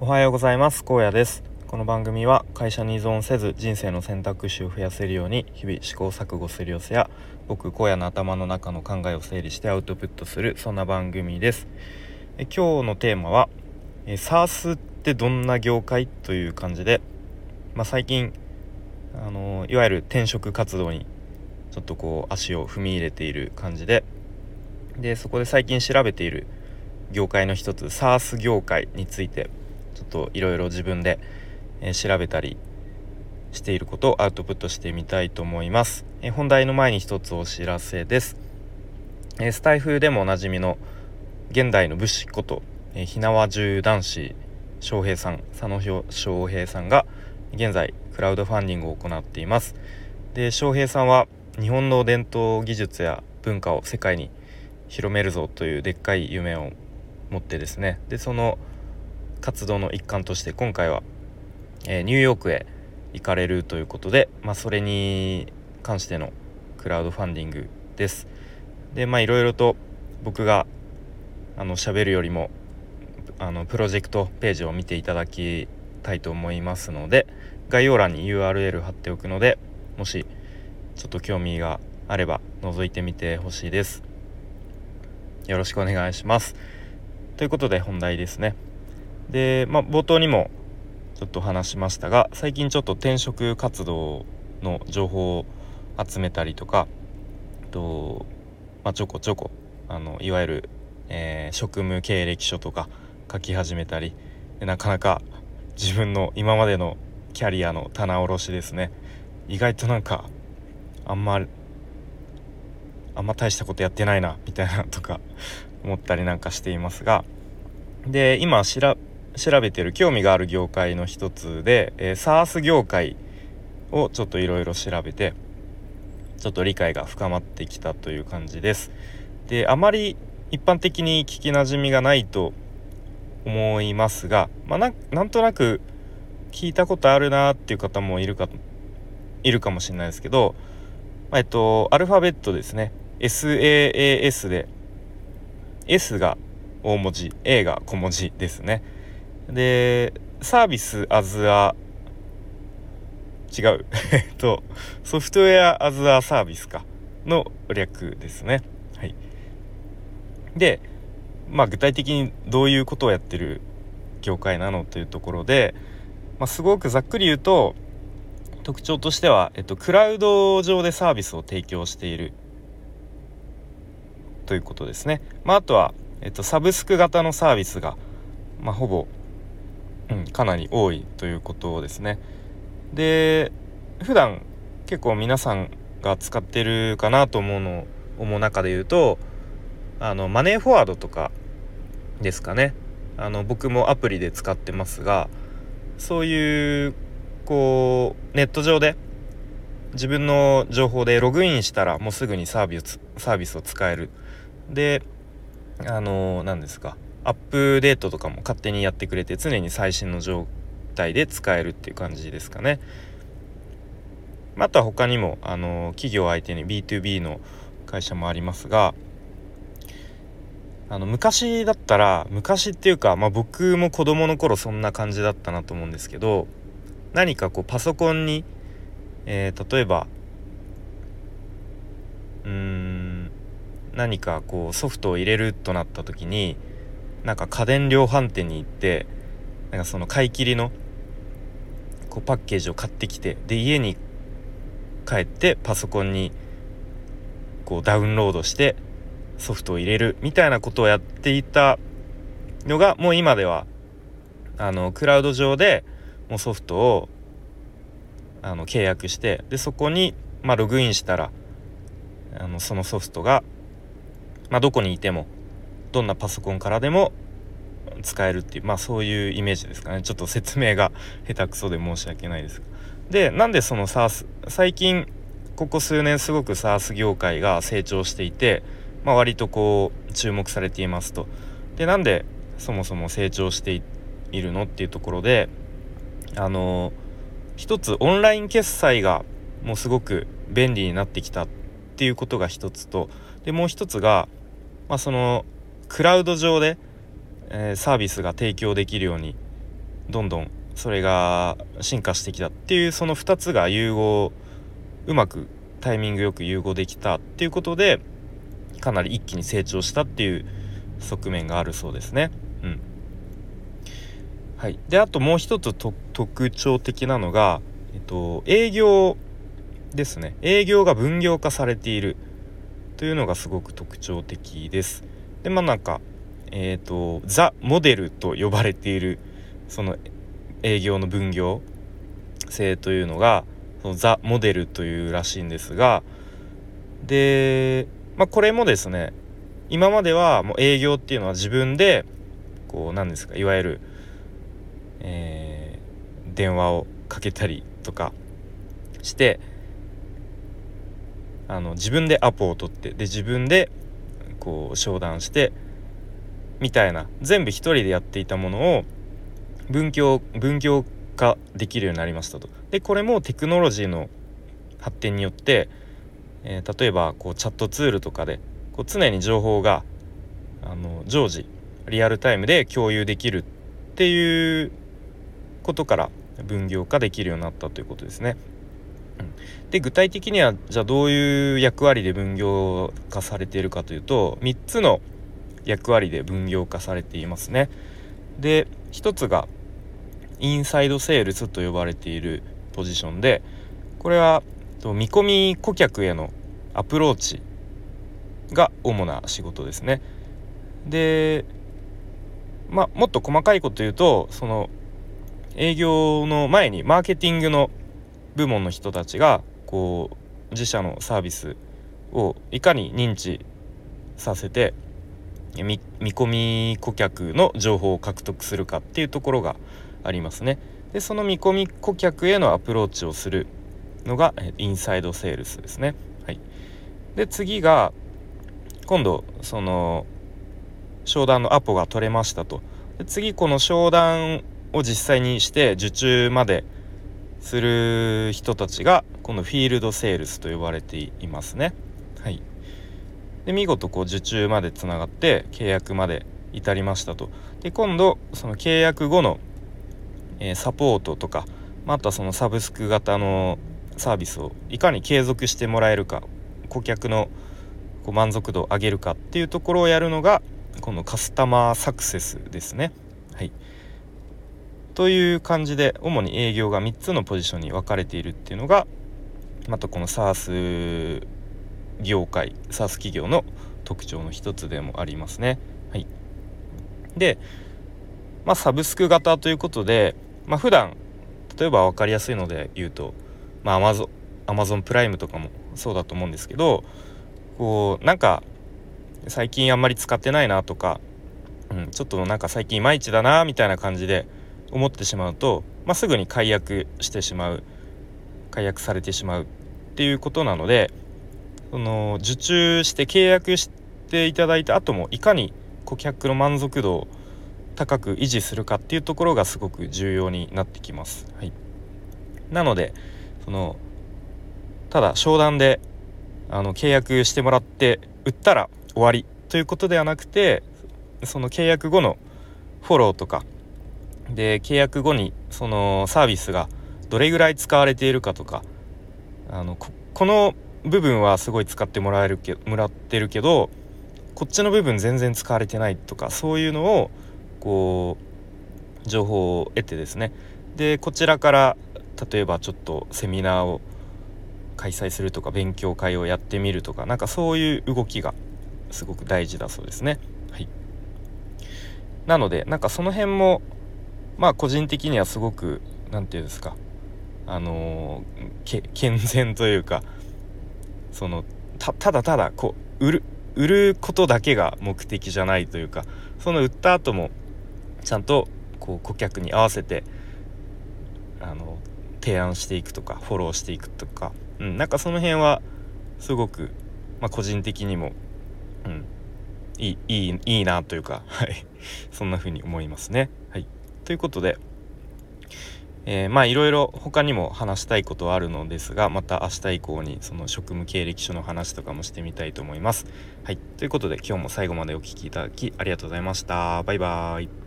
おはようございます。高野です。この番組は会社に依存せず人生の選択肢を増やせるように日々試行錯誤する様子や僕荒野の頭の中の考えを整理してアウトプットするそんな番組です。え今日のテーマはえ SARS ってどんな業界？という感じでまあ、最近あのいわゆる転職活動にちょっとこう足を踏み入れている感じででそこで最近調べている業界の一つ SARS 業界についてちょっといろいろ自分で、え調べたりしていることをアウトプットしてみたいと思います、え本題の前に一つお知らせです、えスタイフでもおなじみの現代の武士こと、え火縄銃男子翔平さん佐野翔平さんが現在クラウドファンディングを行っています。で翔平さんは日本の伝統技術や文化を世界に広めるぞというでっかい夢を持ってですね。でその活動の一環として今回は、えー、ニューヨークへ行かれるということで、まあ、それに関してのクラウドファンディングです。でまあいろいろと僕があの喋るよりもあのプロジェクトページを見ていただきたいと思いますので概要欄に URL 貼っておくのでもしちょっと興味があれば覗いてみてほしいです。よろしくお願いします。ということで本題ですね。で、まあ、冒頭にもちょっと話しましたが最近ちょっと転職活動の情報を集めたりとかと、まあ、ちょこちょこあのいわゆる、えー、職務経歴書とか書き始めたりなかなか自分の今までのキャリアの棚卸しですね。意外となんかあんまあんま大したことやってないなみたいなとか思ったりなんかしていますが。で今調調べてる興味がある業界の一つで、えー、SARS 業界をちょっといろいろ調べてちょっと理解が深まってきたという感じです。であまり一般的に聞きなじみがないと思いますが、まあ、なんとなく聞いたことあるなっていう方もいるかいるかもしれないですけど、えっとアルファベットですね SAAS で S が大文字 A が小文字ですねでサービスアズア違う。えっとソフトウェアアズアサービスか。の略ですね。はい。でまあ、具体的にどういうことをやってる業界なのというところで、まあ、すごくざっくり言うと特徴としては、えっと、クラウド上でサービスを提供している。ということですね。まあ、あとは、えっと、サブスク型のサービスが、まあ、ほぼ、うん、かなり多いということですね。で普段結構皆さんが使ってるかなと思うのを思う中で言うとあのマネーフォワードとかですかね。あの僕もアプリで使ってますがそういうこうネット上で自分の情報でログインしたらもうすぐにサービスサービスを使える。であの何ですか。アップデートとかも勝手にやってくれて常に最新の状態で使えるっていう感じですかね。あとは他にもあの企業相手に B2B の会社もありますがあの昔だったら昔っていうか、まあ、僕も子供の頃そんな感じだったなと思うんですけど何かこうパソコンに、えー、例えばうん何かこうソフトを入れるとなった時になんか家電量販店に行ってなんかその買い切りのこうパッケージを買ってきてで家に帰ってパソコンにこうダウンロードしてソフトを入れるみたいなことをやっていたのがもう今ではあのクラウド上でもうソフトをあの契約してでそこに、まあ、ログインしたらあのそのソフトが、まあ、どこにいてもどんなパソコンからでも使えるっていうまあそういうイメージですかねちょっと説明が下手くそで申し訳ないですでなんでその SARS 最近ここ数年すごく SARS 業界が成長していてまあ、割とこう注目されていますと。でなんでそもそも成長しているのっていうところであの一つオンライン決済がもうすごく便利になってきたっていうことが一つとでもう一つが、まあ、そのクラウド上で、えー、サービスが提供できるようにどんどんそれが進化してきたっていうその2つが融合うまくタイミングよく融合できたっていうことでかなり一気に成長したっていう側面があるそうですね。うんはい、であともう一つ特徴的なのが、えっと、営業ですね営業が分業化されているというのがすごく特徴的です。でまあなんかえっ、ー、とザ・モデルと呼ばれているその営業の分業性というのがそのザ・モデルというらしいんですがで、まあ、これもですね今まではもう営業っていうのは自分でこう何ですかいわゆる、えー、電話をかけたりとかしてあの自分でアポを取ってで自分でこう商談してみたいな全部一人でやっていたものを分業分業化できるようになりましたと。でこれもテクノロジーの発展によって、えー、例えばこうチャットツールとかでこう常に情報があの常時リアルタイムで共有できるっていうことから分業化できるようになったということですね。で具体的にはじゃあどういう役割で分業化されているかというと3つの役割で分業化されていますね。で1つがインサイドセールスと呼ばれているポジションでこれは見込み顧客へのアプローチが主な仕事ですね。でまあもっと細かいこと言うとその営業の前にマーケティングの部門の人たちがこう自社のサービスをいかに認知させて見込み顧客の情報を獲得するかっていうところがありますね。でその見込み顧客へのアプローチをするのがインサイドセールスですね。はい、で次が今度その商談のアポが取れましたと。で次この商談を実際にして受注までする人たちがこのフィールドセールスと呼ばれていますね。はい、で見事こう受注までつながって契約まで至りましたと。で今度その契約後の、え、サポートとか、まあ、あとはそのサブスク型のサービスをいかに継続してもらえるか顧客のこう満足度を上げるかっていうところをやるのがこのカスタマーサクセスですね。という感じで主に営業が3つのポジションに分かれているっていうのがまたこの SARS 業界 SARS 企業の特徴の一つでもありますね。はい、で、まあ、サブスク型ということで、まあ、普段例えば分かりやすいので言うと、まあ、Amazon, Amazon プライムとかもそうだと思うんですけどこうなんか最近あんまり使ってないなとか、うん、ちょっとなんか最近いまいちだなみたいな感じで思ってしまうと、まあ、すぐに解約してしまう解約されてしまうっていうことなのでその受注して契約していただいた後もいかに顧客の満足度を高く維持するかっていうところがすごく重要になってきます。はい、なのでそのただ商談であの契約してもらって売ったら終わりということではなくてその契約後のフォローとかで契約後にそのサービスがどれぐらい使われているかとかあのこの部分はすごい使ってもらえるけもらってるけどこっちの部分全然使われてないとかそういうのをこう情報を得てですねでこちらから例えばちょっとセミナーを開催するとか勉強会をやってみるとかなんかそういう動きがすごく大事だそうですね。はい、なのでなんかその辺もまあ個人的にはすごく何て言うんですか。あのー、健全というかそのただただこう売る売ることだけが目的じゃないというかその売った後もちゃんとこう顧客に合わせてあの提案していくとかフォローしていくとか、うん、なんかその辺はすごく、まあ、個人的にも、うん、いいいいいいなというか、はい、そんな風に思いますね。はい、ということで、えー、まあいろいろ他にも話したいことはあるのですがまた明日以降にその職務経歴書の話とかもしてみたいと思います。はい、ということで今日も最後までお聴きいただきありがとうございました。バイバーイ。